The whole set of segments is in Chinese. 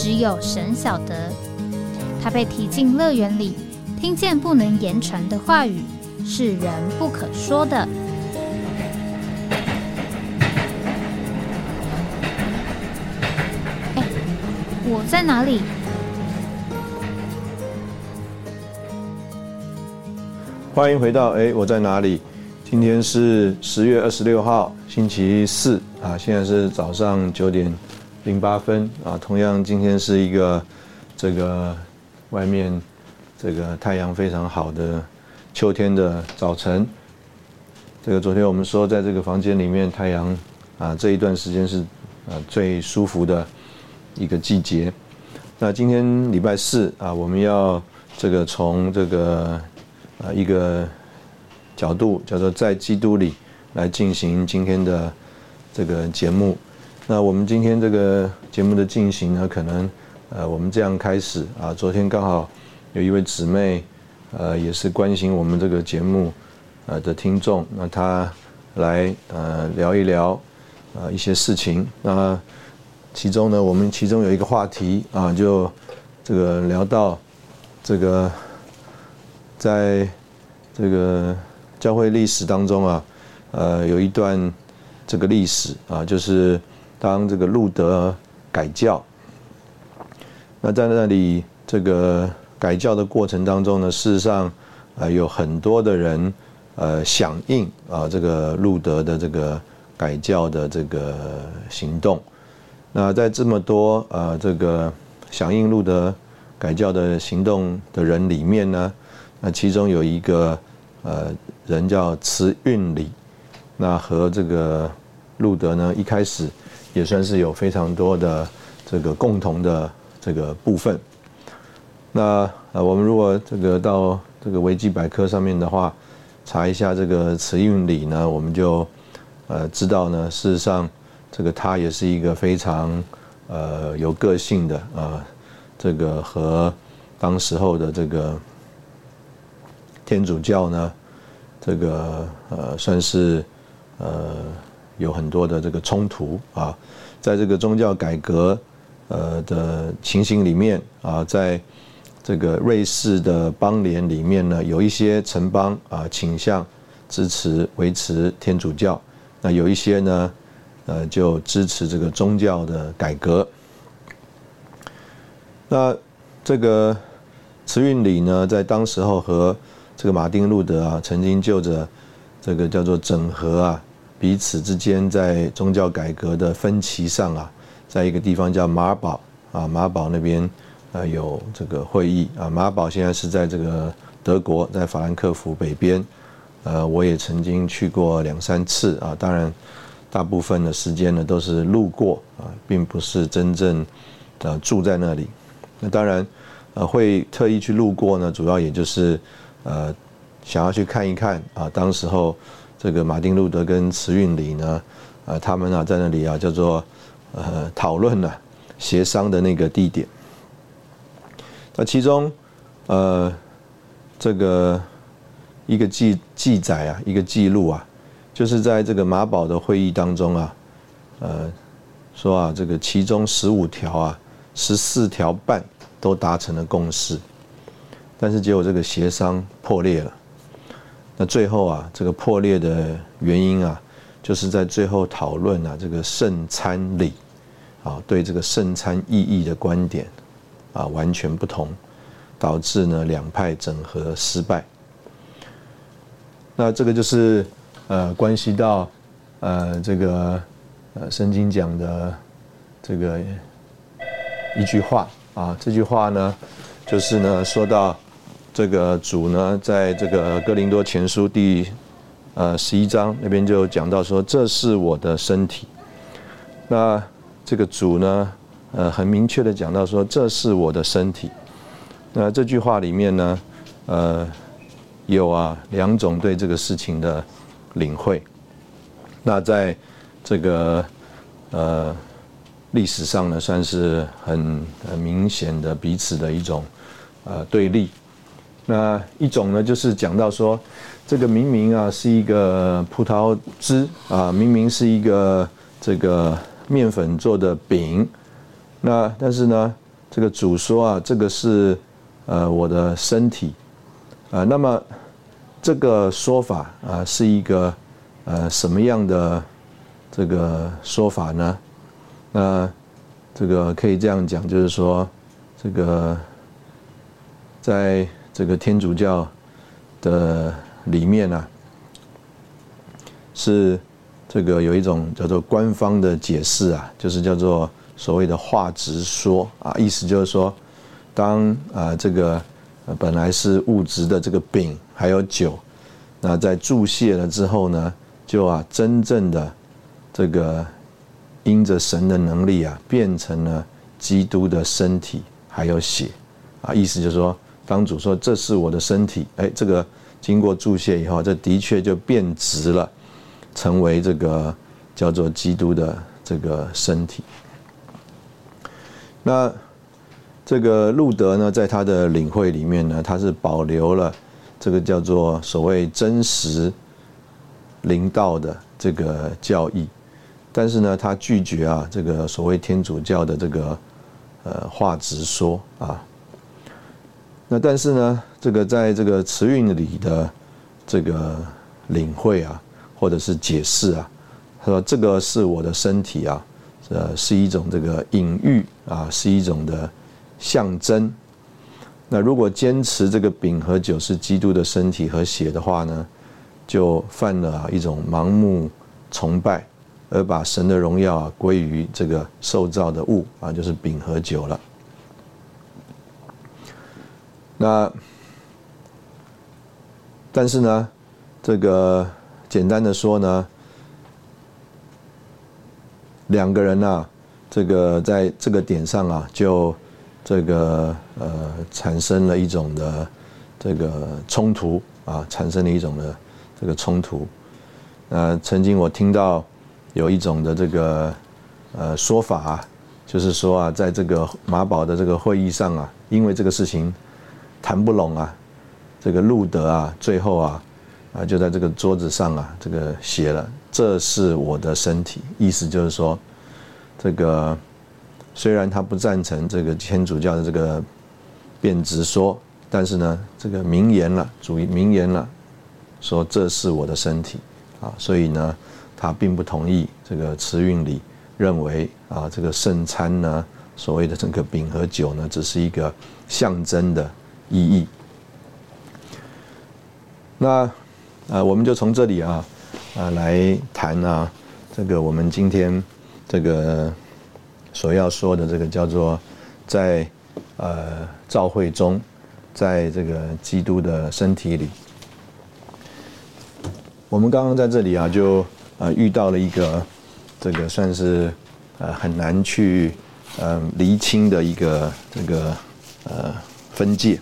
只有神晓得，他被提进乐园里，听见不能言传的话语，是人不可说的。哎，我在哪里？欢迎回到哎，我在哪里？今天是十月二十六号，星期四啊，现在是早上九点。零八分啊，同样今天是一个这个外面这个太阳非常好的秋天的早晨。这个昨天我们说，在这个房间里面，太阳啊这一段时间是啊最舒服的一个季节。那今天礼拜四啊，我们要这个从这个啊一个角度叫做在基督里来进行今天的这个节目。那我们今天这个节目的进行呢，可能呃，我们这样开始啊。昨天刚好有一位姊妹，呃，也是关心我们这个节目呃的听众，那她来呃聊一聊呃一些事情。那其中呢，我们其中有一个话题啊，就这个聊到这个在这个教会历史当中啊，呃，有一段这个历史啊，就是。当这个路德改教，那在那里这个改教的过程当中呢，事实上啊有很多的人呃响应啊这个路德的这个改教的这个行动。那在这么多呃这个响应路德改教的行动的人里面呢，那其中有一个呃人叫慈运礼，那和这个路德呢一开始。也算是有非常多的这个共同的这个部分。那呃，我们如果这个到这个维基百科上面的话，查一下这个词韵理呢，我们就呃知道呢，事实上这个他也是一个非常呃有个性的呃，这个和当时候的这个天主教呢，这个呃算是呃。有很多的这个冲突啊，在这个宗教改革呃的情形里面啊，在这个瑞士的邦联里面呢，有一些城邦啊倾向支持维持天主教，那有一些呢呃就支持这个宗教的改革。那这个慈运里呢，在当时候和这个马丁路德啊，曾经就着这个叫做整合啊。彼此之间在宗教改革的分歧上啊，在一个地方叫马堡啊，马堡那边呃有这个会议啊。马堡现在是在这个德国，在法兰克福北边，呃，我也曾经去过两三次啊。当然，大部分的时间呢都是路过啊，并不是真正呃住在那里。那当然呃会特意去路过呢，主要也就是呃想要去看一看啊，当时候。这个马丁路德跟慈运里呢，啊，他们啊在那里啊叫做呃讨论呢协商的那个地点。那其中呃这个一个记记载啊，一个记录啊，就是在这个马堡的会议当中啊，呃说啊这个其中十五条啊，十四条半都达成了共识，但是结果这个协商破裂了。那最后啊，这个破裂的原因啊，就是在最后讨论啊，这个圣餐礼，啊，对这个圣餐意义的观点啊，完全不同，导致呢两派整合失败。那这个就是呃，关系到呃这个呃圣经讲的这个一句话啊，这句话呢，就是呢说到。这个主呢，在这个哥林多前书第呃十一章那边就讲到说，这是我的身体。那这个主呢，呃，很明确的讲到说，这是我的身体。那这句话里面呢，呃，有啊两种对这个事情的领会。那在这个呃历史上呢，算是很很明显的彼此的一种呃对立。那一种呢，就是讲到说，这个明明啊是一个葡萄汁啊，明明是一个这个面粉做的饼，那但是呢，这个主说啊，这个是呃我的身体啊，那么这个说法啊是一个呃什么样的这个说法呢？那这个可以这样讲，就是说这个在。这个天主教的里面呢，是这个有一种叫做官方的解释啊，就是叫做所谓的化质说啊，意思就是说，当啊这个本来是物质的这个饼还有酒，那在注泻了之后呢，就啊真正的这个因着神的能力啊，变成了基督的身体还有血啊，意思就是说。当主说这是我的身体，哎，这个经过注解以后，这的确就变直了，成为这个叫做基督的这个身体。那这个路德呢，在他的领会里面呢，他是保留了这个叫做所谓真实灵道的这个教义，但是呢，他拒绝啊这个所谓天主教的这个呃话直说啊。那但是呢，这个在这个词韵里的这个领会啊，或者是解释啊，他说这个是我的身体啊，呃，是一种这个隐喻啊，是一种的象征。那如果坚持这个饼和酒是基督的身体和血的话呢，就犯了一种盲目崇拜，而把神的荣耀归于这个受造的物啊，就是饼和酒了。那，但是呢，这个简单的说呢，两个人呢，这个在这个点上啊，就这个呃，产生了一种的这个冲突啊，产生了一种的这个冲突。呃，曾经我听到有一种的这个呃说法啊，就是说啊，在这个马宝的这个会议上啊，因为这个事情。谈不拢啊，这个路德啊，最后啊，啊就在这个桌子上啊，这个写了，这是我的身体，意思就是说，这个虽然他不赞成这个天主教的这个变直说，但是呢，这个名言了，主名言了，说这是我的身体啊，所以呢，他并不同意这个慈运里认为啊，这个圣餐呢，所谓的这个饼和酒呢，只是一个象征的。意义。那啊，我们就从这里啊啊来谈啊，这个我们今天这个所要说的这个叫做在呃教会中，在这个基督的身体里，我们刚刚在这里啊就啊遇到了一个这个算是呃很难去嗯厘清的一个这个呃分界。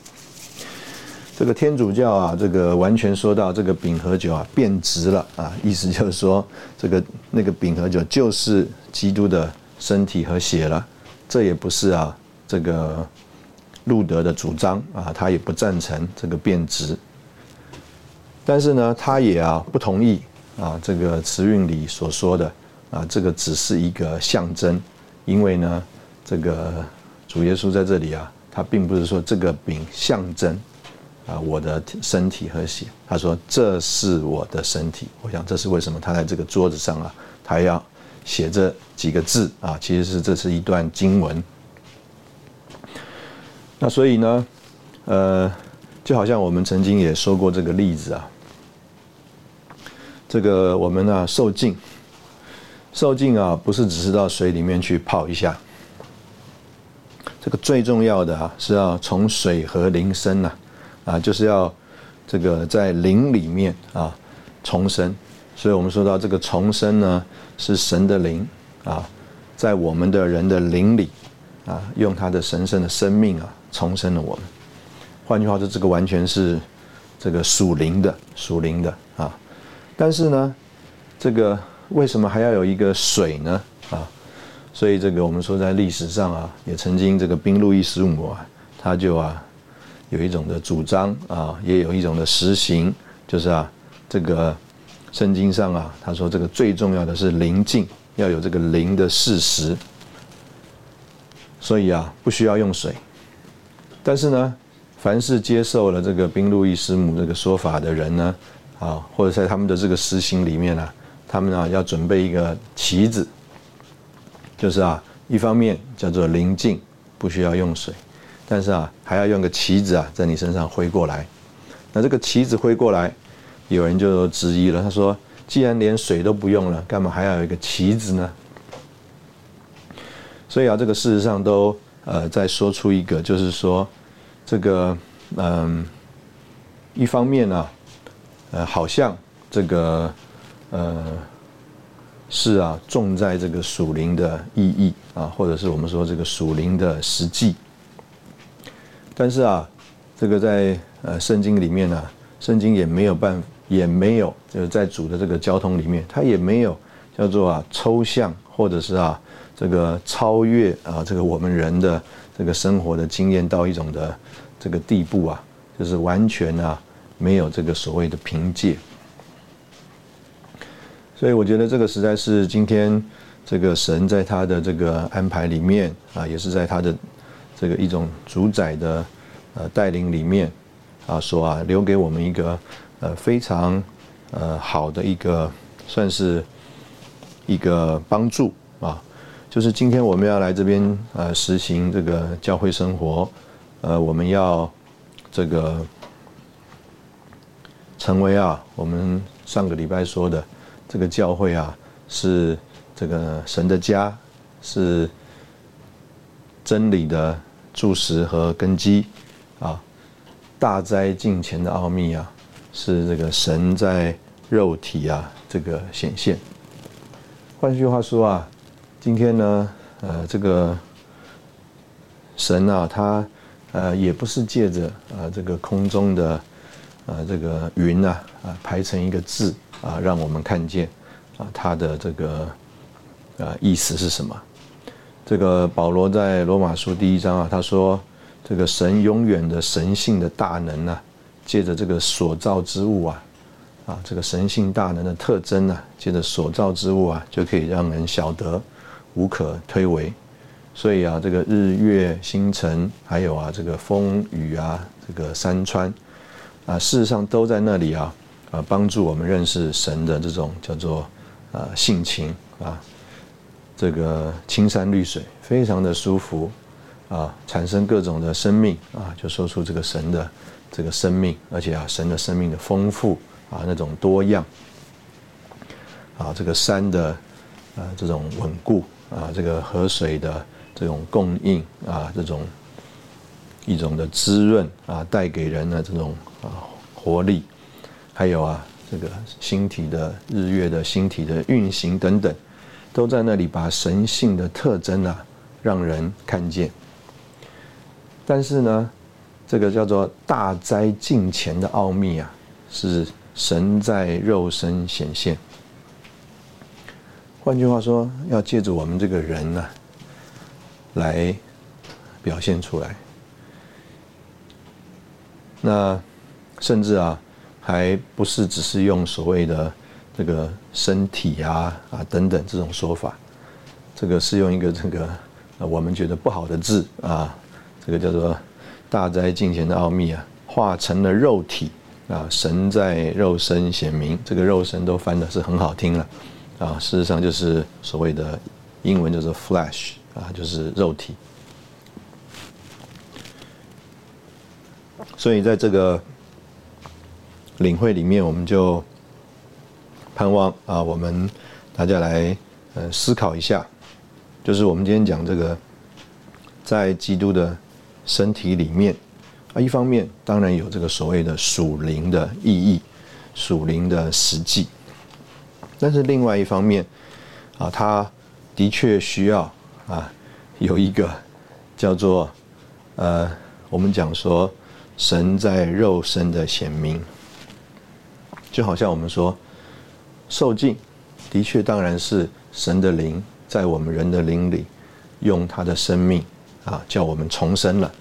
这个天主教啊，这个完全说到这个饼和酒啊变质了啊，意思就是说，这个那个饼和酒就是基督的身体和血了。这也不是啊，这个路德的主张啊，他也不赞成这个变质。但是呢，他也啊不同意啊，这个词韵里所说的啊，这个只是一个象征，因为呢，这个主耶稣在这里啊，他并不是说这个饼象征。啊，我的身体和血，他说这是我的身体。我想这是为什么他在这个桌子上啊，他要写这几个字啊，其实是这是一段经文。那所以呢，呃，就好像我们曾经也说过这个例子啊，这个我们呢受浸，受浸啊不是只是到水里面去泡一下，这个最重要的啊是要从水和灵生呐。啊，啊就是要这个在灵里面啊重生，所以我们说到这个重生呢，是神的灵啊，在我们的人的灵里啊，用他的神圣的生命啊，重生了我们。换句话说，这个完全是这个属灵的，属灵的啊。但是呢，这个为什么还要有一个水呢？啊，所以这个我们说在历史上啊，也曾经这个宾路易十五啊，他就啊有一种的主张啊，也有一种的实行，就是啊，这个圣经上啊，他说这个最重要的是灵境，要有这个灵的事实。所以啊，不需要用水。但是呢，凡是接受了这个宾路易斯姆这个说法的人呢，啊，或者在他们的这个实行里面呢，他们啊要准备一个旗子，就是啊，一方面叫做灵境，不需要用水，但是啊，还要用个旗子啊，在你身上挥过来。那这个旗子挥过来，有人就质疑了，他说：既然连水都不用了，干嘛还要有一个旗子呢？所以啊，这个事实上都呃在说出一个，就是说，这个嗯，一方面呢，呃，好像这个呃是啊重在这个属灵的意义啊，或者是我们说这个属灵的实际，但是啊，这个在呃圣经里面呢，圣经也没有办，也没有就是在主的这个交通里面，它也没有叫做啊抽象，或者是啊。这个超越啊，这个我们人的这个生活的经验到一种的这个地步啊，就是完全啊没有这个所谓的凭借。所以我觉得这个实在是今天这个神在他的这个安排里面啊，也是在他的这个一种主宰的呃带领里面啊，说啊留给我们一个呃非常呃好的一个算是一个帮助啊。就是今天我们要来这边呃实行这个教会生活，呃，我们要这个成为啊，我们上个礼拜说的这个教会啊，是这个神的家，是真理的柱石和根基啊，大灾近前的奥秘啊，是这个神在肉体啊这个显现。换句话说啊。今天呢，呃，这个神啊，他呃也不是借着呃这个空中的呃这个云啊啊排成一个字啊，让我们看见啊他的这个呃意思是什么？这个保罗在罗马书第一章啊，他说这个神永远的神性的大能啊，借着这个所造之物啊啊这个神性大能的特征啊，借着所造之物啊，就可以让人晓得。无可推诿，所以啊，这个日月星辰，还有啊，这个风雨啊，这个山川，啊，事实上都在那里啊，啊，帮助我们认识神的这种叫做啊性情啊，这个青山绿水，非常的舒服啊，产生各种的生命啊，就说出这个神的这个生命，而且啊，神的生命的丰富啊，那种多样啊，这个山的呃这种稳固。啊，这个河水的这种供应啊，这种一种的滋润啊，带给人的这种啊活力，还有啊，这个星体的日月的星体的运行等等，都在那里把神性的特征啊，让人看见。但是呢，这个叫做大灾近前的奥秘啊，是神在肉身显现。换句话说，要借助我们这个人呢，来表现出来。那甚至啊，还不是只是用所谓的这个身体啊啊等等这种说法，这个是用一个这个啊我们觉得不好的字啊，这个叫做“大灾近前的奥秘”啊，化成了肉体啊，神在肉身显明，这个肉身都翻的是很好听了。啊，事实上就是所谓的英文叫做 flesh 啊，就是肉体。所以在这个领会里面，我们就盼望啊，我们大家来呃思考一下，就是我们今天讲这个在基督的身体里面啊，一方面当然有这个所谓的属灵的意义、属灵的实际。但是另外一方面，啊，他的确需要啊有一个叫做呃，我们讲说神在肉身的显明，就好像我们说受尽，的确当然是神的灵在我们人的灵里用他的生命啊，叫我们重生了。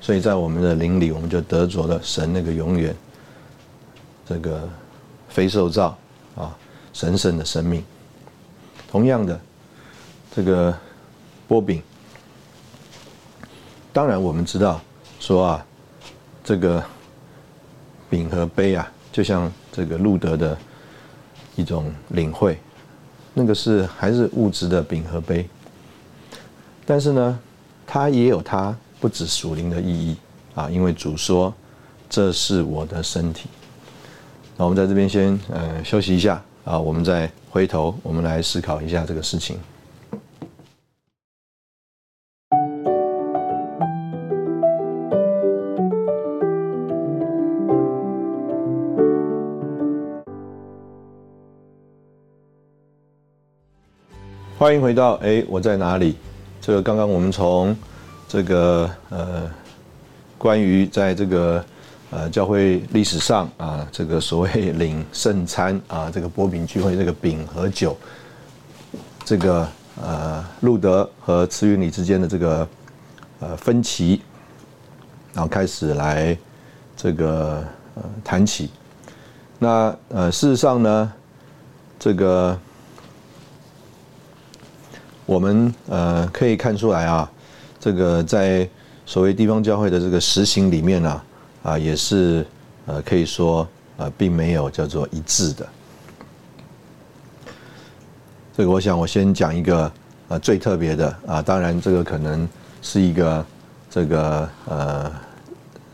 所以在我们的灵里，我们就得着了神那个永远这个非受造啊神圣的生命。同样的，这个波饼，当然我们知道说啊，这个饼和杯啊，就像这个路德的一种领会，那个是还是物质的饼和杯，但是呢，它也有它。不止属灵的意义啊，因为主说这是我的身体。那我们在这边先呃休息一下啊，我们再回头，我们来思考一下这个事情。欢迎回到哎，我在哪里？这个刚刚我们从。这个呃，关于在这个呃教会历史上啊，这个所谓 领圣餐啊，这个波饼聚会，这个饼和酒，这个呃路德和慈云里之间的这个呃分歧，然后开始来这个呃谈起。那呃事实上呢，这个我们呃可以看出来啊。这个在所谓地方教会的这个实行里面呢，啊，也是呃，可以说呃，并没有叫做一致的。这个我想我先讲一个呃最特别的啊，当然这个可能是一个这个呃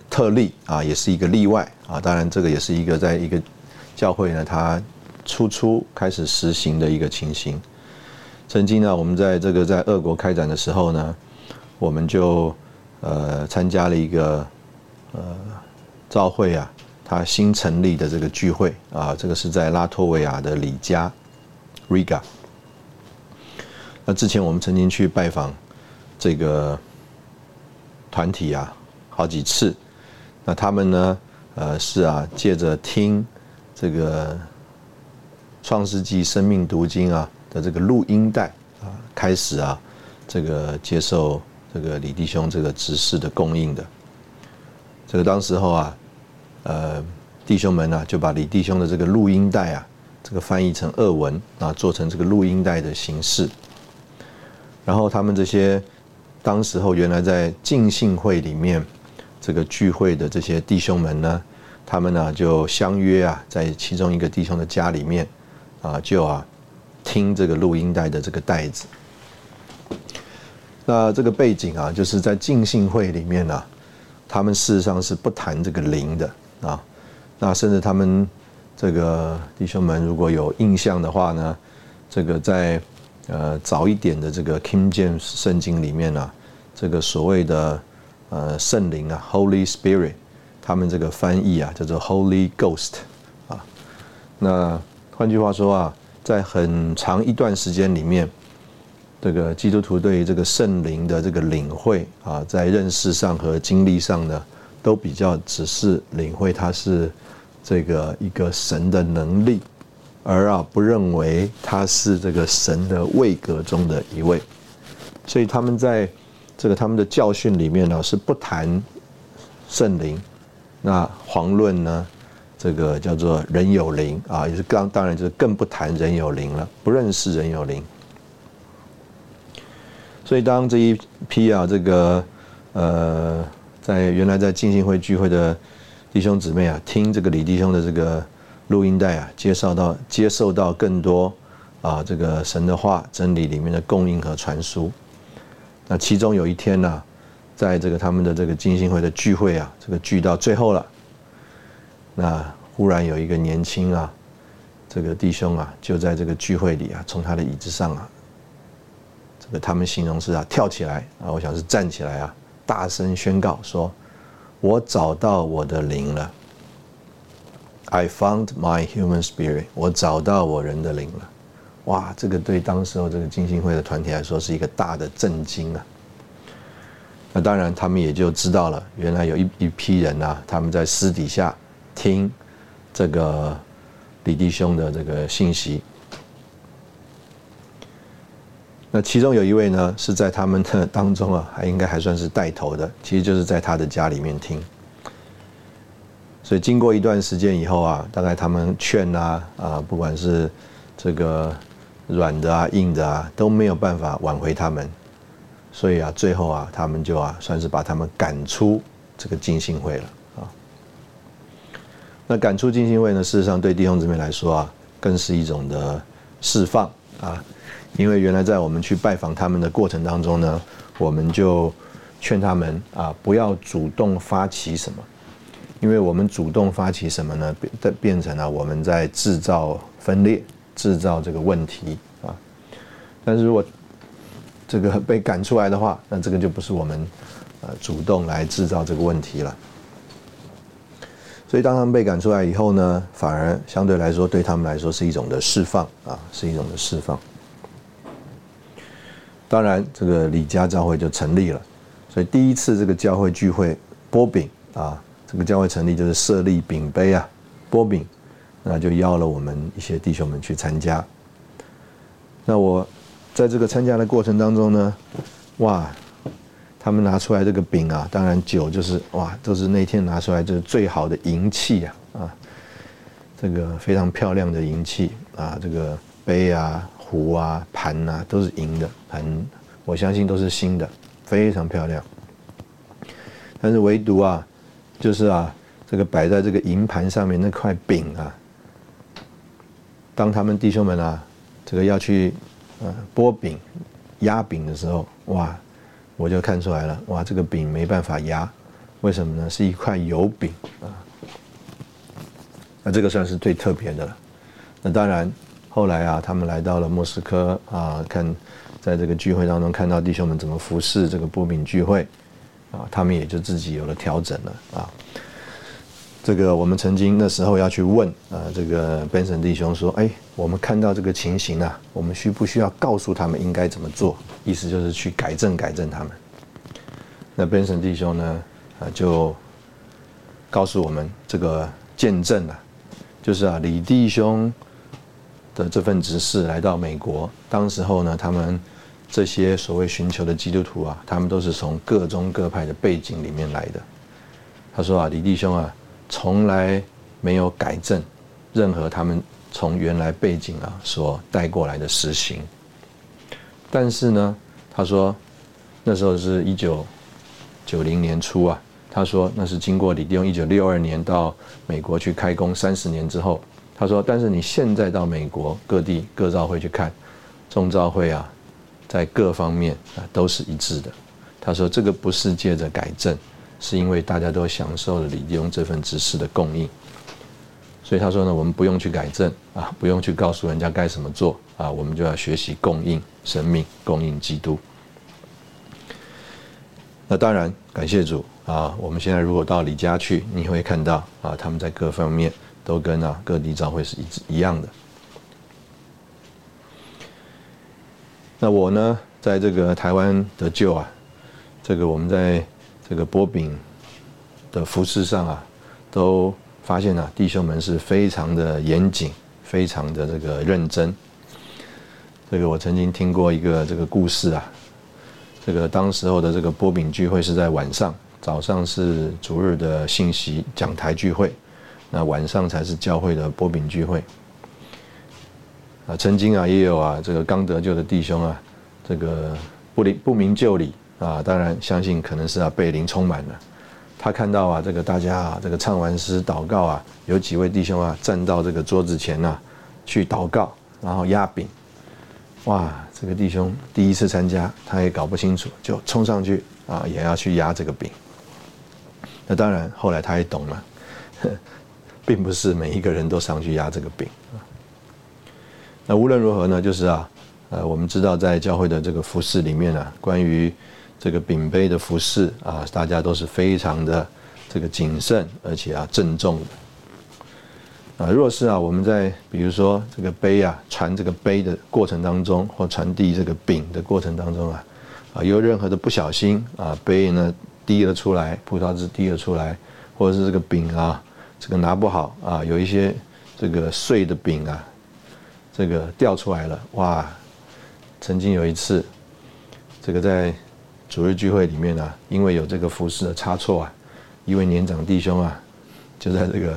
特例啊，也是一个例外啊。当然这个也是一个在一个教会呢，它初初开始实行的一个情形。曾经呢，我们在这个在俄国开展的时候呢。我们就呃参加了一个呃召会啊，他新成立的这个聚会啊，这个是在拉脱维亚的里加 Riga。那之前我们曾经去拜访这个团体啊，好几次。那他们呢，呃是啊，借着听这个创世纪生命读经啊的这个录音带啊，开始啊，这个接受。这个李弟兄这个指示的供应的，这个当时候啊，呃，弟兄们呢就把李弟兄的这个录音带啊，这个翻译成俄文啊，做成这个录音带的形式。然后他们这些当时候原来在敬信会里面这个聚会的这些弟兄们呢，他们呢就相约啊，在其中一个弟兄的家里面啊，就啊听这个录音带的这个袋子。那这个背景啊，就是在敬信会里面呢，他们事实上是不谈这个灵的啊。那甚至他们这个弟兄们如果有印象的话呢，这个在呃早一点的这个 King James 圣经里面呢，这个所谓的呃圣灵啊 Holy Spirit，他们这个翻译啊叫做 Holy Ghost 啊。那换句话说啊，在很长一段时间里面。这个基督徒对于这个圣灵的这个领会啊，在认识上和经历上呢，都比较只是领会它是这个一个神的能力，而啊不认为他是这个神的位格中的一位，所以他们在这个他们的教训里面呢是不谈圣灵，那遑论呢这个叫做人有灵啊，也是刚当然就是更不谈人有灵了，不认识人有灵。所以，当这一批啊，这个呃，在原来在敬信会聚会的弟兄姊妹啊，听这个李弟兄的这个录音带啊，介绍到接受到更多啊，这个神的话真理里面的供应和传输。那其中有一天呢，在这个他们的这个敬信会的聚会啊，这个聚到最后了，那忽然有一个年轻啊，这个弟兄啊，就在这个聚会里啊，从他的椅子上啊。这个他们形容是啊，跳起来啊，我想是站起来啊，大声宣告说：“我找到我的灵了。” I found my human spirit。我找到我人的灵了。哇，这个对当时候这个金星会的团体来说是一个大的震惊啊。那当然，他们也就知道了，原来有一一批人呐，他们在私底下听这个李弟兄的这个信息。那其中有一位呢，是在他们的当中啊，还应该还算是带头的，其实就是在他的家里面听。所以经过一段时间以后啊，大概他们劝啊啊，不管是这个软的啊、硬的啊，都没有办法挽回他们。所以啊，最后啊，他们就啊，算是把他们赶出这个敬信会了。那赶出金星位呢，事实上对弟兄姊妹来说啊，更是一种的释放啊。因为原来在我们去拜访他们的过程当中呢，我们就劝他们啊，不要主动发起什么，因为我们主动发起什么呢，变变成了我们在制造分裂，制造这个问题啊。但是如果这个被赶出来的话，那这个就不是我们呃主动来制造这个问题了。所以当他们被赶出来以后呢，反而相对来说对他们来说是一种的释放啊，是一种的释放。当然，这个李家教会就成立了。所以第一次这个教会聚会波饼啊，这个教会成立就是设立饼杯啊，波饼，那就邀了我们一些弟兄们去参加。那我。在这个参加的过程当中呢，哇，他们拿出来这个饼啊，当然酒就是哇，都是那天拿出来就是最好的银器啊啊，这个非常漂亮的银器啊，这个杯啊、壶啊、盘啊都是银的，很我相信都是新的，非常漂亮。但是唯独啊，就是啊，这个摆在这个银盘上面那块饼啊，当他们弟兄们啊，这个要去。呃，剥饼、压饼的时候，哇，我就看出来了，哇，这个饼没办法压，为什么呢？是一块油饼啊。那这个算是最特别的了。那当然，后来啊，他们来到了莫斯科啊，看在这个聚会当中看到弟兄们怎么服侍这个波饼聚会，啊，他们也就自己有了调整了啊。这个我们曾经那时候要去问啊，这个 Benson 弟兄说：“哎，我们看到这个情形啊，我们需不需要告诉他们应该怎么做？意思就是去改正改正他们。”那 Benson 弟兄呢，啊，就告诉我们这个见证啊，就是啊，李弟兄的这份指示来到美国，当时候呢，他们这些所谓寻求的基督徒啊，他们都是从各宗各派的背景里面来的。他说啊，李弟兄啊。从来没有改正任何他们从原来背景啊所带过来的实行，但是呢，他说那时候是一九九零年初啊，他说那是经过李弟兄一九六二年到美国去开工三十年之后，他说，但是你现在到美国各地各教会去看，众教会啊，在各方面啊都是一致的。他说这个不是借着改正。是因为大家都享受了李弟兄这份知识的供应，所以他说呢，我们不用去改正啊，不用去告诉人家该怎么做啊，我们就要学习供应生命，供应基督。那当然，感谢主啊！我们现在如果到李家去，你会看到啊，他们在各方面都跟啊各地教会是一一样的。那我呢，在这个台湾得救啊，这个我们在。这个波饼的服饰上啊，都发现啊，弟兄们是非常的严谨，非常的这个认真。这个我曾经听过一个这个故事啊，这个当时候的这个波饼聚会是在晚上，早上是逐日的信息讲台聚会，那晚上才是教会的波饼聚会。啊，曾经啊也有啊这个刚得救的弟兄啊，这个不理不明就里。啊，当然相信可能是啊被灵充满了。他看到啊，这个大家啊，这个唱完诗祷告啊，有几位弟兄啊站到这个桌子前呐去祷告，然后压饼。哇，这个弟兄第一次参加，他也搞不清楚，就冲上去啊，也要去压这个饼。那当然，后来他也懂了，并不是每一个人都上去压这个饼。那无论如何呢，就是啊，呃，我们知道在教会的这个服饰里面呢，关于这个饼杯的服饰啊，大家都是非常的这个谨慎，而且啊郑重的。啊，若是啊我们在比如说这个杯啊传这个杯的过程当中，或传递这个饼的过程当中啊，啊有任何的不小心啊杯呢滴了出来，葡萄汁滴了出来，或者是这个饼啊这个拿不好啊，有一些这个碎的饼啊这个掉出来了，哇！曾经有一次，这个在主日聚会里面啊，因为有这个服饰的差错啊，一位年长弟兄啊，就在这个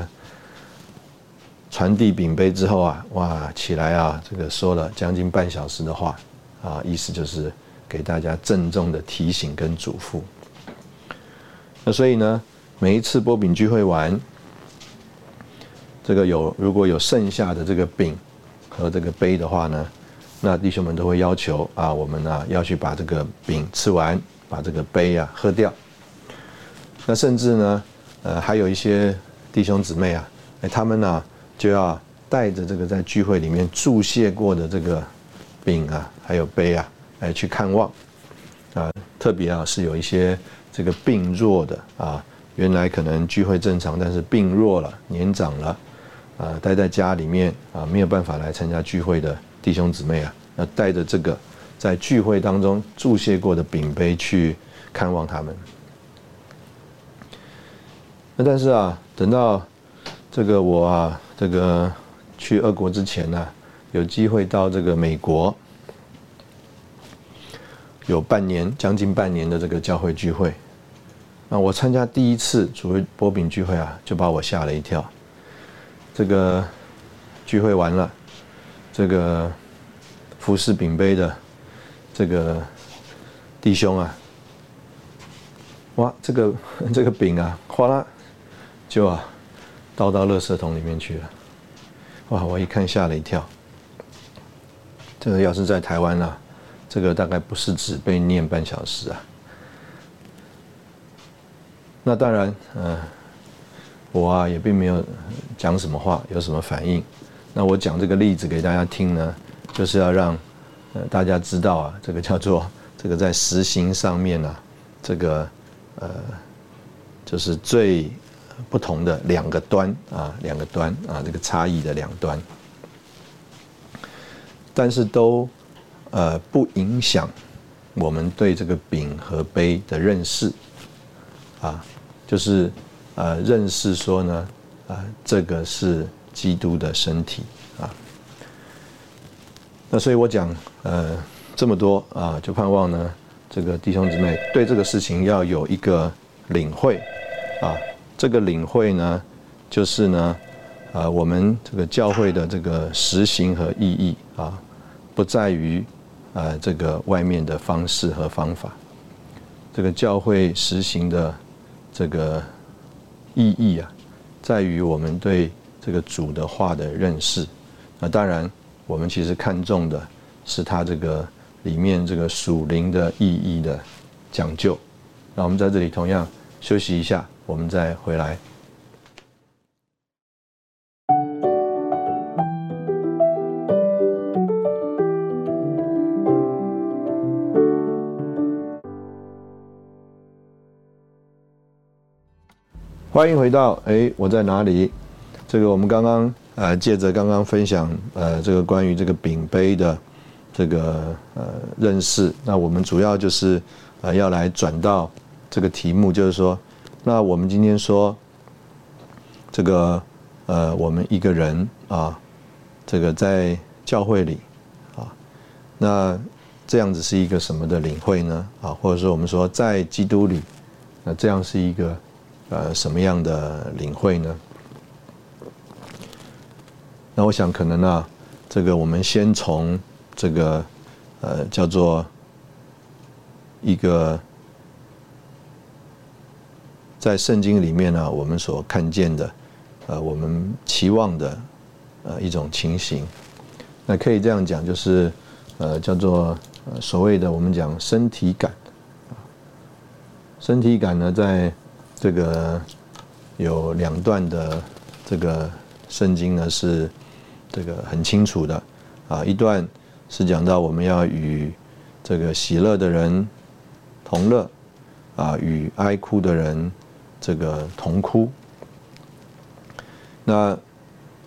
传递饼杯之后啊，哇，起来啊，这个说了将近半小时的话啊，意思就是给大家郑重的提醒跟嘱咐。那所以呢，每一次波饼聚会完，这个有如果有剩下的这个饼和这个杯的话呢，那弟兄们都会要求啊，我们呢要去把这个饼吃完，把这个杯啊喝掉。那甚至呢，呃，还有一些弟兄姊妹啊，哎，他们呢就要带着这个在聚会里面注谢过的这个饼啊，还有杯啊，来去看望啊。特别啊，是有一些这个病弱的啊，原来可能聚会正常，但是病弱了、年长了啊，待在家里面啊，没有办法来参加聚会的弟兄姊妹啊，要带着这个在聚会当中注谢过的饼杯去看望他们。那但是啊，等到这个我啊，这个去俄国之前呢，有机会到这个美国，有半年将近半年的这个教会聚会。那我参加第一次主会波饼聚会啊，就把我吓了一跳。这个聚会完了，这个服侍饼杯的这个弟兄啊，哇，这个这个饼啊，哗啦。就啊，倒到垃圾桶里面去了。哇！我一看吓了一跳。这个要是在台湾啊，这个大概不是只被念半小时啊。那当然，嗯，我啊也并没有讲什么话，有什么反应。那我讲这个例子给大家听呢，就是要让呃大家知道啊，这个叫做这个在实行上面呢，这个呃就是最。不同的两个端啊，两个端啊，这个差异的两端，但是都呃不影响我们对这个饼和杯的认识啊，就是呃认识说呢啊，这个是基督的身体啊。那所以我讲呃这么多啊，就盼望呢这个弟兄姊妹对这个事情要有一个领会啊。这个领会呢，就是呢，啊，我们这个教会的这个实行和意义啊，不在于啊这个外面的方式和方法，这个教会实行的这个意义啊，在于我们对这个主的话的认识。那当然，我们其实看重的是它这个里面这个属灵的意义的讲究。那我们在这里同样休息一下。我们再回来。欢迎回到哎，我在哪里？这个我们刚刚呃，借着刚刚分享呃，这个关于这个饼杯的这个呃认识，那我们主要就是呃要来转到这个题目，就是说。那我们今天说，这个呃，我们一个人啊，这个在教会里啊，那这样子是一个什么的领会呢？啊，或者说我们说在基督里，那这样是一个呃什么样的领会呢？那我想可能啊，这个我们先从这个呃叫做一个。在圣经里面呢，我们所看见的，呃，我们期望的，呃，一种情形，那可以这样讲，就是，呃，叫做呃所谓的我们讲身体感，身体感呢，在这个有两段的这个圣经呢是这个很清楚的，啊，一段是讲到我们要与这个喜乐的人同乐，啊，与哀哭的人。这个同哭。那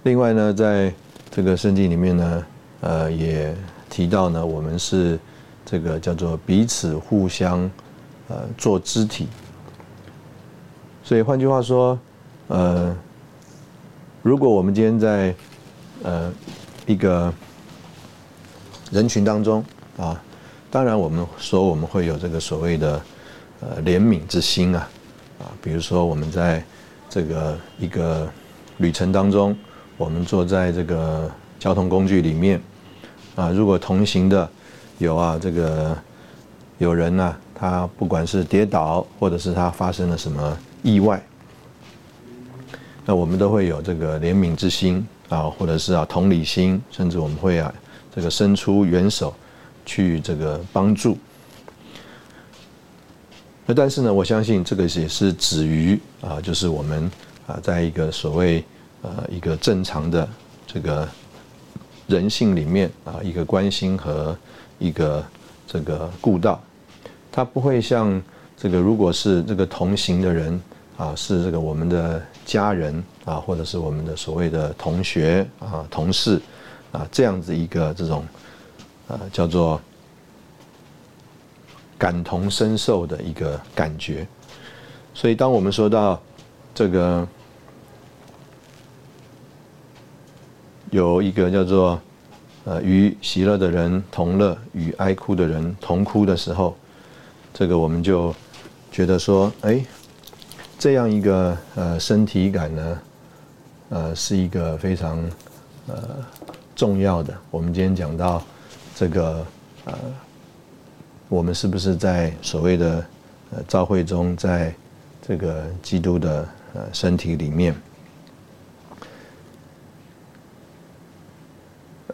另外呢，在这个圣经里面呢，呃，也提到呢，我们是这个叫做彼此互相呃做肢体。所以换句话说，呃，如果我们今天在呃一个人群当中啊，当然我们说我们会有这个所谓的呃怜悯之心啊啊，比如说我们在这个一个旅程当中，我们坐在这个交通工具里面啊，如果同行的有啊这个有人呢，他不管是跌倒或者是他发生了什么意外，那我们都会有这个怜悯之心啊，或者是啊同理心，甚至我们会啊。这个伸出援手去这个帮助，那但是呢，我相信这个也是止于啊，就是我们啊，在一个所谓呃一个正常的这个人性里面啊，一个关心和一个这个顾道，他不会像这个如果是这个同行的人啊，是这个我们的家人啊，或者是我们的所谓的同学啊、同事。啊，这样子一个这种，呃，叫做感同身受的一个感觉。所以，当我们说到这个有一个叫做呃与喜乐的人同乐，与哀哭的人同哭的时候，这个我们就觉得说，哎，这样一个呃身体感呢，呃，是一个非常呃。重要的，我们今天讲到这个呃，我们是不是在所谓的呃召会中，在这个基督的呃身体里面，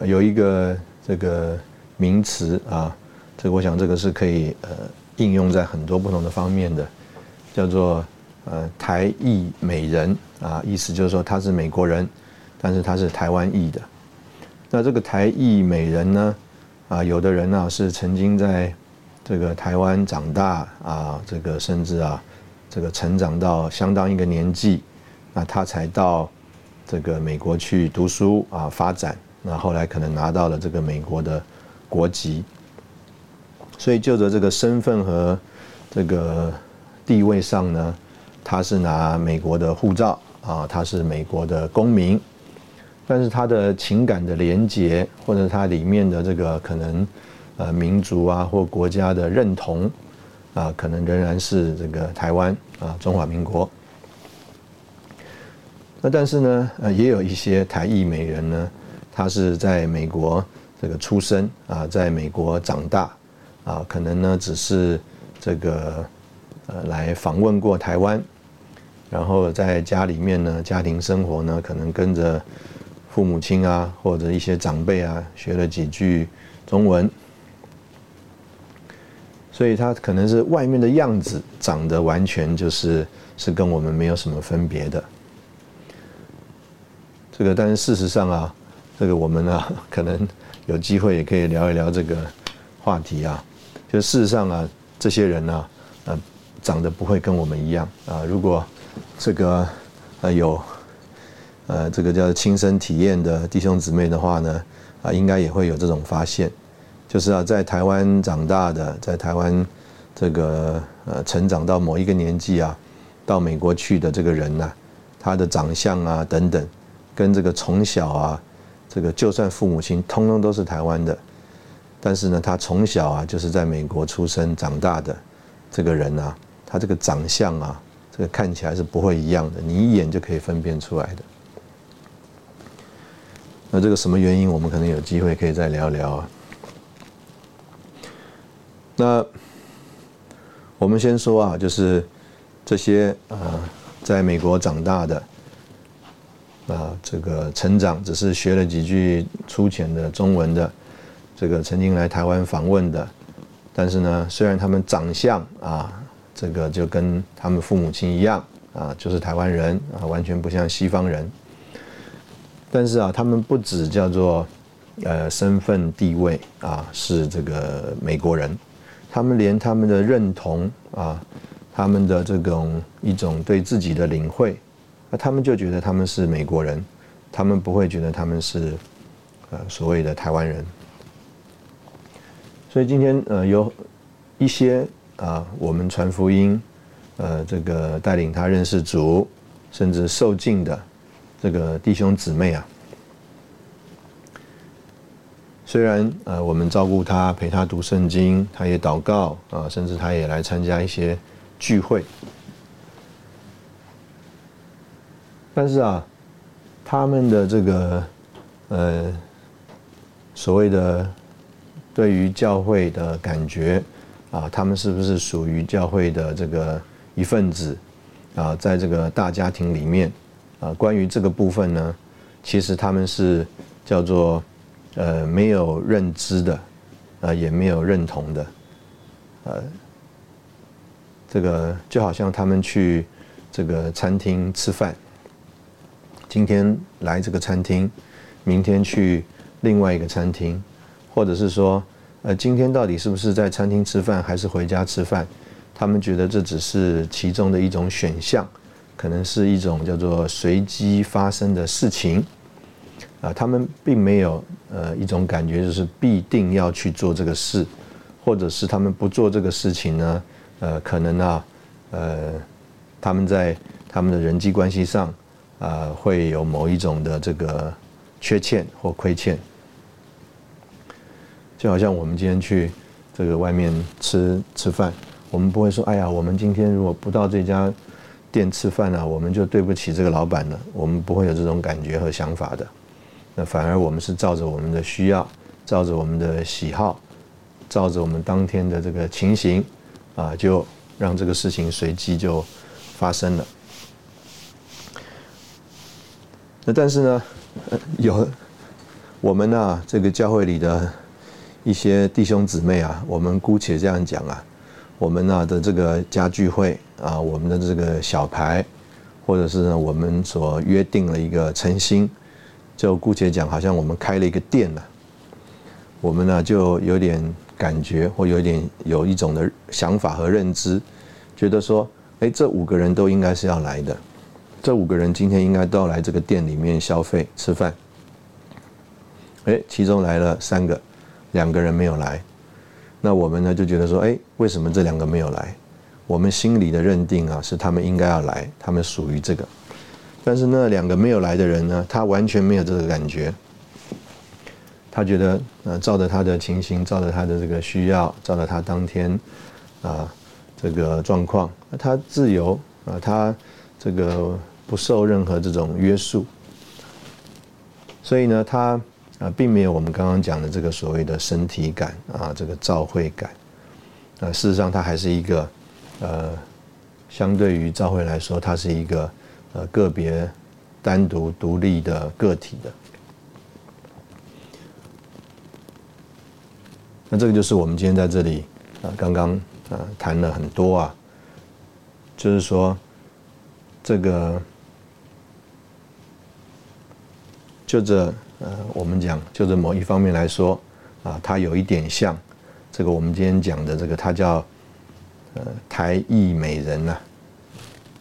有一个这个名词啊，这个我想这个是可以呃应用在很多不同的方面的，叫做呃台裔美人啊，意思就是说他是美国人，但是他是台湾裔的。那这个台裔美人呢？啊，有的人呢是曾经在这个台湾长大啊，这个甚至啊，这个成长到相当一个年纪，那他才到这个美国去读书啊，发展。那后来可能拿到了这个美国的国籍，所以就着这个身份和这个地位上呢，他是拿美国的护照啊，他是美国的公民。但是他的情感的连结，或者他里面的这个可能，呃，民族啊或国家的认同，啊，可能仍然是这个台湾啊，中华民国。那但是呢，呃，也有一些台裔美人呢，他是在美国这个出生啊，在美国长大啊，可能呢只是这个呃来访问过台湾，然后在家里面呢，家庭生活呢，可能跟着。父母亲啊，或者一些长辈啊，学了几句中文，所以他可能是外面的样子长得完全就是是跟我们没有什么分别的。这个，但是事实上啊，这个我们呢，可能有机会也可以聊一聊这个话题啊。就事实上啊，这些人呢，呃，长得不会跟我们一样啊。如果这个呃有。呃，这个叫亲身体验的弟兄姊妹的话呢，啊，应该也会有这种发现，就是啊，在台湾长大的，在台湾这个呃成长到某一个年纪啊，到美国去的这个人呢，他的长相啊等等，跟这个从小啊，这个就算父母亲通通都是台湾的，但是呢，他从小啊就是在美国出生长大的这个人啊，他这个长相啊，这看起来是不会一样的，你一眼就可以分辨出来的。那这个什么原因？我们可能有机会可以再聊聊啊。那我们先说啊，就是这些啊，在美国长大的啊，这个成长只是学了几句粗浅的中文的，这个曾经来台湾访问的，但是呢，虽然他们长相啊，这个就跟他们父母亲一样啊，就是台湾人啊，完全不像西方人。但是啊，他们不止叫做，呃，身份地位啊是这个美国人，他们连他们的认同啊，他们的这种一种对自己的领会，那他们就觉得他们是美国人，他们不会觉得他们是，呃，所谓的台湾人。所以今天呃有一些啊，我们传福音，呃，这个带领他认识主，甚至受尽的这个弟兄姊妹啊，虽然呃我们照顾他，陪他读圣经，他也祷告啊，甚至他也来参加一些聚会，但是啊，他们的这个呃所谓的。对于教会的感觉，啊，他们是不是属于教会的这个一份子？啊，在这个大家庭里面，啊，关于这个部分呢，其实他们是叫做呃没有认知的，啊，也没有认同的，呃，这个就好像他们去这个餐厅吃饭，今天来这个餐厅，明天去另外一个餐厅。或者是说，呃，今天到底是不是在餐厅吃饭，还是回家吃饭？他们觉得这只是其中的一种选项，可能是一种叫做随机发生的事情。啊，他们并没有呃一种感觉，就是必定要去做这个事，或者是他们不做这个事情呢？呃，可能啊，呃，他们在他们的人际关系上啊，会有某一种的这个缺欠或亏欠。就好像我们今天去这个外面吃吃饭，我们不会说：“哎呀，我们今天如果不到这家店吃饭呢，我们就对不起这个老板了。”我们不会有这种感觉和想法的。那反而我们是照着我们的需要，照着我们的喜好，照着我们当天的这个情形啊，就让这个事情随机就发生了。那但是呢，有我们呢这个教会里的。一些弟兄姊妹啊，我们姑且这样讲啊，我们呢的这个家聚会啊，我们的这个小牌，或者是呢我们所约定了一个诚心，就姑且讲，好像我们开了一个店呢，我们呢就有点感觉，或有点有一种的想法和认知，觉得说，哎，这五个人都应该是要来的，这五个人今天应该都要来这个店里面消费吃饭，哎，其中来了三个。两个人没有来，那我们呢就觉得说，哎，为什么这两个没有来？我们心里的认定啊，是他们应该要来，他们属于这个。但是那两个没有来的人呢，他完全没有这个感觉。他觉得，呃，照着他的情形，照着他的这个需要，照着他当天啊这个状况，他自由啊，他这个不受任何这种约束。所以呢，他。啊，并没有我们刚刚讲的这个所谓的身体感啊，这个照会感。啊，事实上，它还是一个，呃，相对于照会来说，它是一个呃个别、单独、独立的个体的。那这个就是我们今天在这里啊，刚刚啊谈了很多啊，就是说这个就这。呃，我们讲，就是某一方面来说，啊，它有一点像这个我们今天讲的这个，他叫呃台裔美人呐。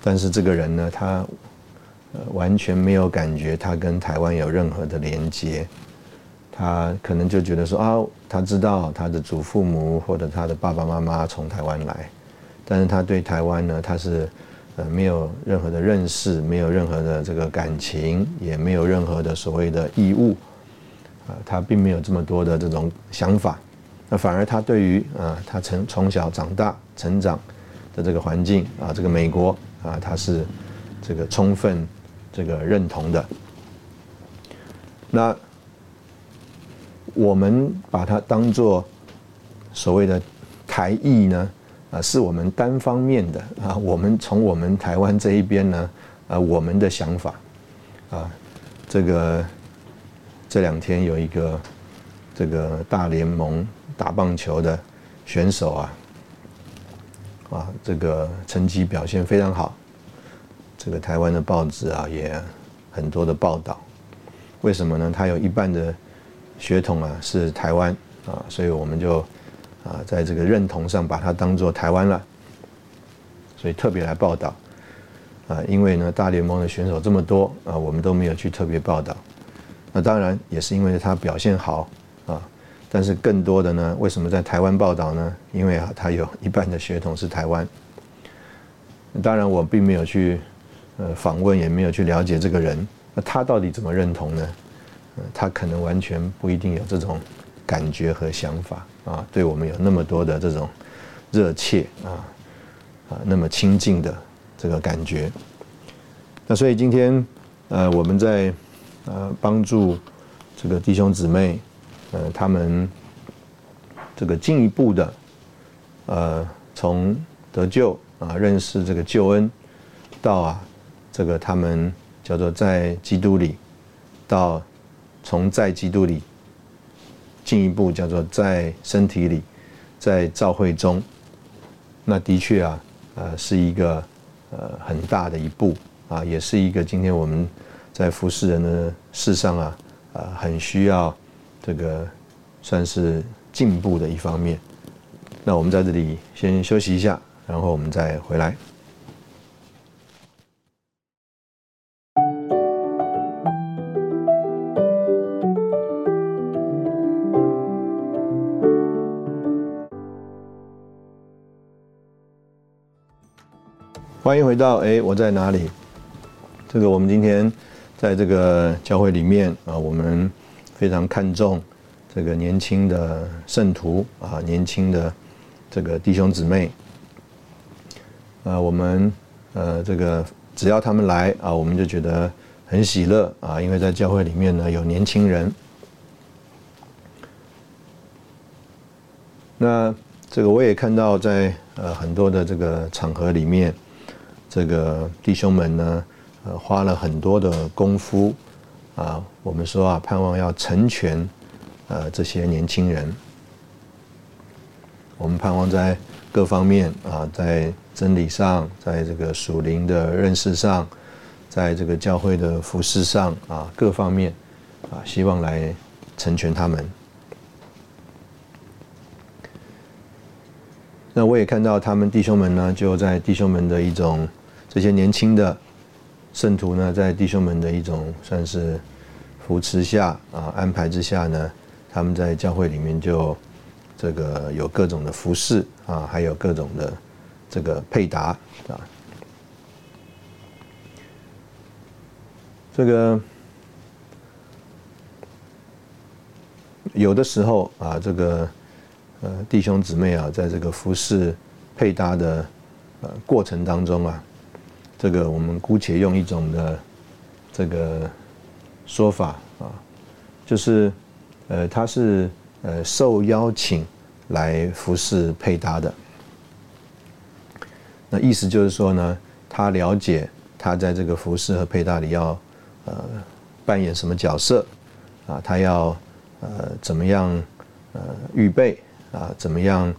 但是这个人呢，他呃完全没有感觉他跟台湾有任何的连接，他可能就觉得说啊，他知道他的祖父母或者他的爸爸妈妈从台湾来，但是他对台湾呢，他是。呃，没有任何的认识，没有任何的这个感情，也没有任何的所谓的义务，啊，他并没有这么多的这种想法，那反而他对于啊，他从从小长大成长的这个环境啊，这个美国啊，他是这个充分这个认同的。那我们把它当做所谓的台裔呢？啊，是我们单方面的啊，我们从我们台湾这一边呢，啊，我们的想法，啊，这个这两天有一个这个大联盟打棒球的选手啊，啊，这个成绩表现非常好，这个台湾的报纸啊也很多的报道，为什么呢？他有一半的血统啊是台湾啊，所以我们就。啊，在这个认同上把它当做台湾了，所以特别来报道。啊，因为呢，大联盟的选手这么多啊，我们都没有去特别报道。那当然也是因为他表现好啊，但是更多的呢，为什么在台湾报道呢？因为啊，他有一半的血统是台湾。当然，我并没有去呃访问，也没有去了解这个人，那他到底怎么认同呢？他可能完全不一定有这种感觉和想法啊，对我们有那么多的这种热切啊啊，那么亲近的这个感觉。那所以今天呃，我们在呃帮助这个弟兄姊妹。呃，他们这个进一步的，呃，从得救啊，认识这个救恩，到啊，这个他们叫做在基督里，到从在基督里进一步叫做在身体里，在教会中，那的确啊，呃，是一个呃很大的一步啊，也是一个今天我们在服侍人的事上啊，呃，很需要。这个算是进步的一方面。那我们在这里先休息一下，然后我们再回来。欢迎回到哎，我在哪里？这个我们今天在这个教会里面啊，我们。非常看重这个年轻的圣徒啊，年轻的这个弟兄姊妹。呃，我们呃，这个只要他们来啊，我们就觉得很喜乐啊，因为在教会里面呢有年轻人。那这个我也看到在呃很多的这个场合里面，这个弟兄们呢，呃，花了很多的功夫。啊，我们说啊，盼望要成全，呃，这些年轻人。我们盼望在各方面啊，在真理上，在这个属灵的认识上，在这个教会的服饰上啊，各方面啊，希望来成全他们。那我也看到他们弟兄们呢，就在弟兄们的一种这些年轻的。圣徒呢，在弟兄们的一种算是扶持下啊，安排之下呢，他们在教会里面就这个有各种的服饰啊，还有各种的这个配搭啊。这个有的时候啊，这个呃弟兄姊妹啊，在这个服饰配搭的呃过程当中啊。这个我们姑且用一种的这个说法啊，就是呃，他是呃受邀请来服侍配搭的。那意思就是说呢，他了解他在这个服饰和配搭里要呃扮演什么角色啊，他要呃怎么样呃预备啊，怎么样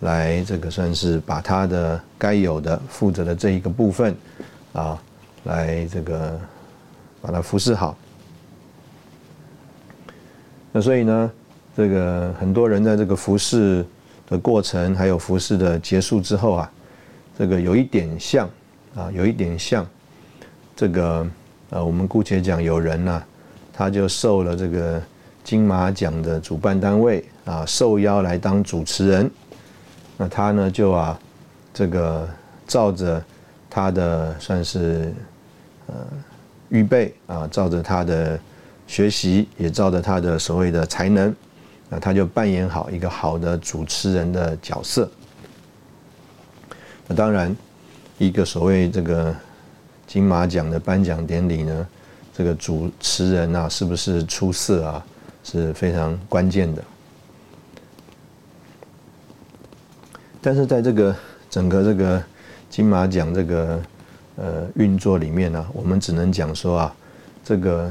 来这个算是把他的该有的负责的这一个部分。啊，来这个把它服侍好。那所以呢，这个很多人在这个服侍的过程，还有服侍的结束之后啊，这个有一点像啊，有一点像这个呃，我们姑且讲有人呢，他就受了这个金马奖的主办单位啊受邀来当主持人，那他呢就啊这个照着。他的算是呃预备啊，照着他的学习，也照着他的所谓的才能，那他就扮演好一个好的主持人的角色。那当然，一个所谓这个金马奖的颁奖典礼呢，这个主持人啊是不是出色啊，是非常关键的。但是在这个整个这个。金马奖这个呃运作里面呢，我们只能讲说啊，这个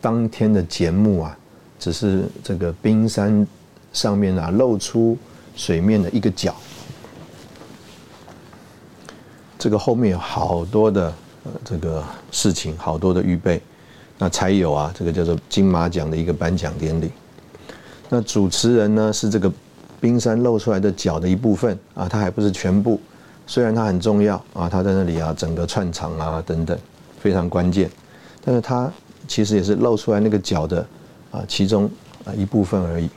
当天的节目啊，只是这个冰山上面啊露出水面的一个角，这个后面有好多的呃这个事情，好多的预备，那才有啊这个叫做金马奖的一个颁奖典礼。那主持人呢是这个冰山露出来的角的一部分啊，它还不是全部。虽然它很重要啊，它在那里啊，整个串场啊等等，非常关键，但是它其实也是露出来那个角的啊其中啊一部分而已。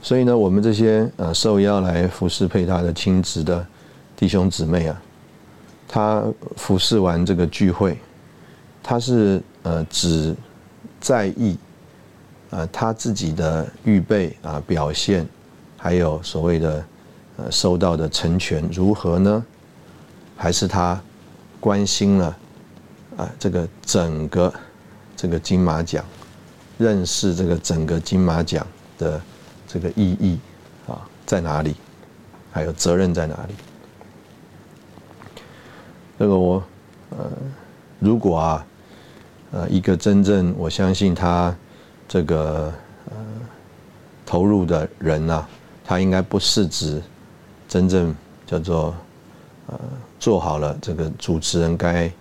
所以呢，我们这些呃受邀来服侍配他的亲子的弟兄姊妹啊，他服侍完这个聚会，他是呃只在意呃他自己的预备啊表现，还有所谓的呃收到的成全如何呢？还是他关心了啊这个整个这个金马奖，认识这个整个金马奖的。这个意义啊在哪里？还有责任在哪里？这个我呃，如果啊呃一个真正我相信他这个呃投入的人呐，他应该不是指真正叫做呃做好了这个主持人该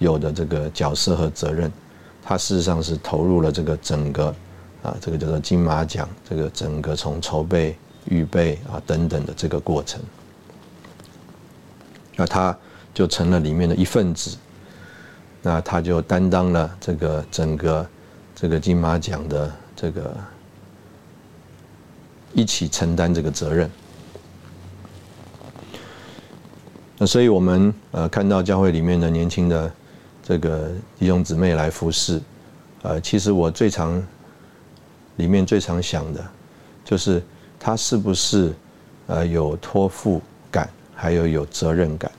有的这个角色和责任，他事实上是投入了这个整个。啊，这个叫做金马奖，这个整个从筹备、预备啊等等的这个过程，那他就成了里面的一份子，那他就担当了这个整个这个金马奖的这个一起承担这个责任。那所以我们呃看到教会里面的年轻的这个弟兄姊妹来服侍，呃，其实我最常。里面最常想的，就是他是不是呃有托付感，还有有责任感。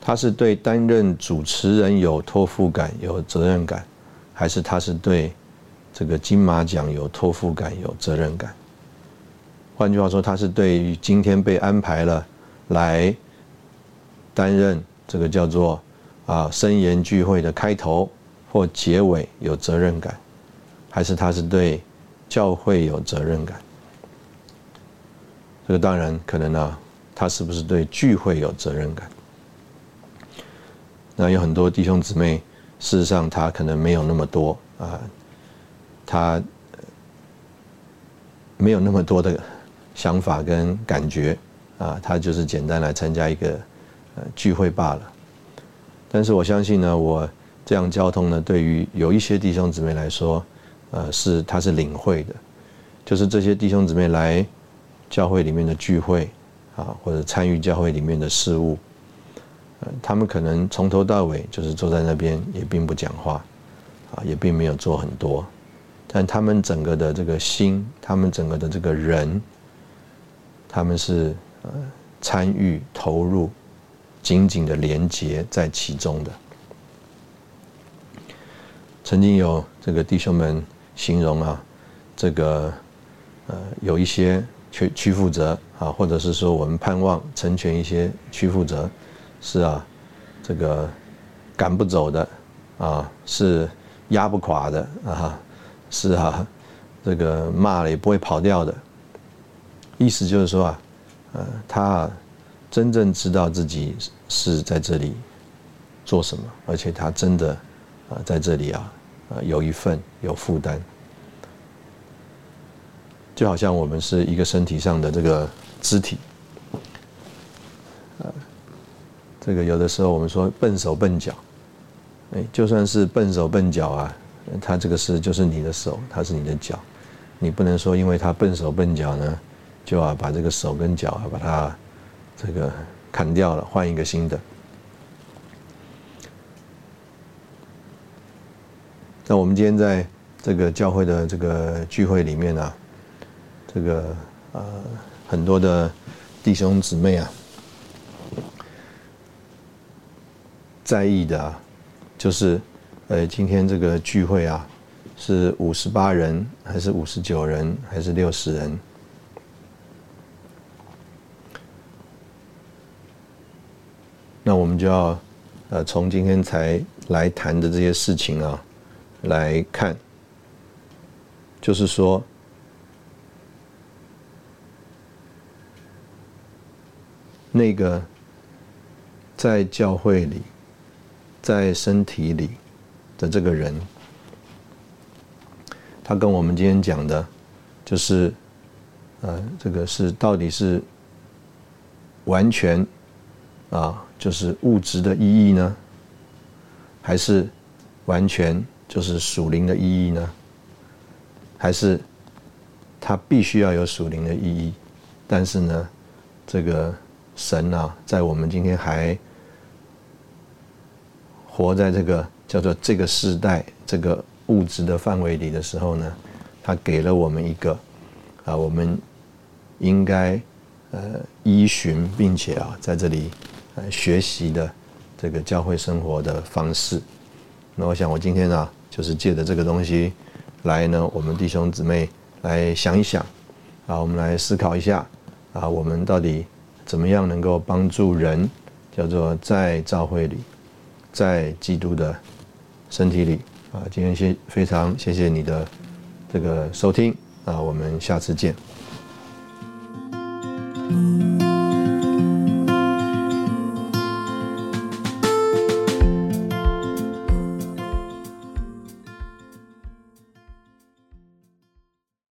他是对担任主持人有托付感、有责任感，还是他是对这个金马奖有托付感、有责任感？换句话说，他是对于今天被安排了来担任这个叫做啊深言聚会的开头或结尾有责任感。还是他是对教会有责任感，这个当然可能呢，他是不是对聚会有责任感？那有很多弟兄姊妹，事实上他可能没有那么多啊，他没有那么多的想法跟感觉啊，他就是简单来参加一个呃聚会罢了。但是我相信呢，我这样交通呢，对于有一些弟兄姊妹来说，呃，是他是领会的，就是这些弟兄姊妹来教会里面的聚会啊，或者参与教会里面的事务，他们可能从头到尾就是坐在那边，也并不讲话，啊，也并没有做很多，但他们整个的这个心，他们整个的这个人，他们是呃参与投入，紧紧的连结在其中的。曾经有这个弟兄们。形容啊，这个呃有一些去去负责啊，或者是说我们盼望成全一些去负责，是啊，这个赶不走的啊，是压不垮的啊，是啊，这个骂了也不会跑掉的。意思就是说啊，呃，他真正知道自己是在这里做什么，而且他真的啊在这里啊。呃，有一份有负担，就好像我们是一个身体上的这个肢体，呃，这个有的时候我们说笨手笨脚，哎，就算是笨手笨脚啊，他这个是就是你的手，他是你的脚，你不能说因为他笨手笨脚呢，就要把这个手跟脚啊把它这个砍掉了，换一个新的。那我们今天在这个教会的这个聚会里面呢，这个呃很多的弟兄姊妹啊，在意的啊，就是呃今天这个聚会啊，是五十八人还是五十九人还是六十人？那我们就要呃从今天才来谈的这些事情啊。来看，就是说，那个在教会里、在身体里的这个人，他跟我们今天讲的，就是，呃，这个是到底是完全啊，就是物质的意义呢，还是完全？就是属灵的意义呢，还是它必须要有属灵的意义。但是呢，这个神啊，在我们今天还活在这个叫做这个时代、这个物质的范围里的时候呢，他给了我们一个啊，我们应该呃依循，并且啊，在这里呃学习的这个教会生活的方式。那我想，我今天呢，就是借着这个东西来呢，我们弟兄姊妹来想一想啊，我们来思考一下啊，我们到底怎么样能够帮助人，叫做在教会里。在基督的身体里啊，今天谢非常谢谢你的这个收听啊，我们下次见。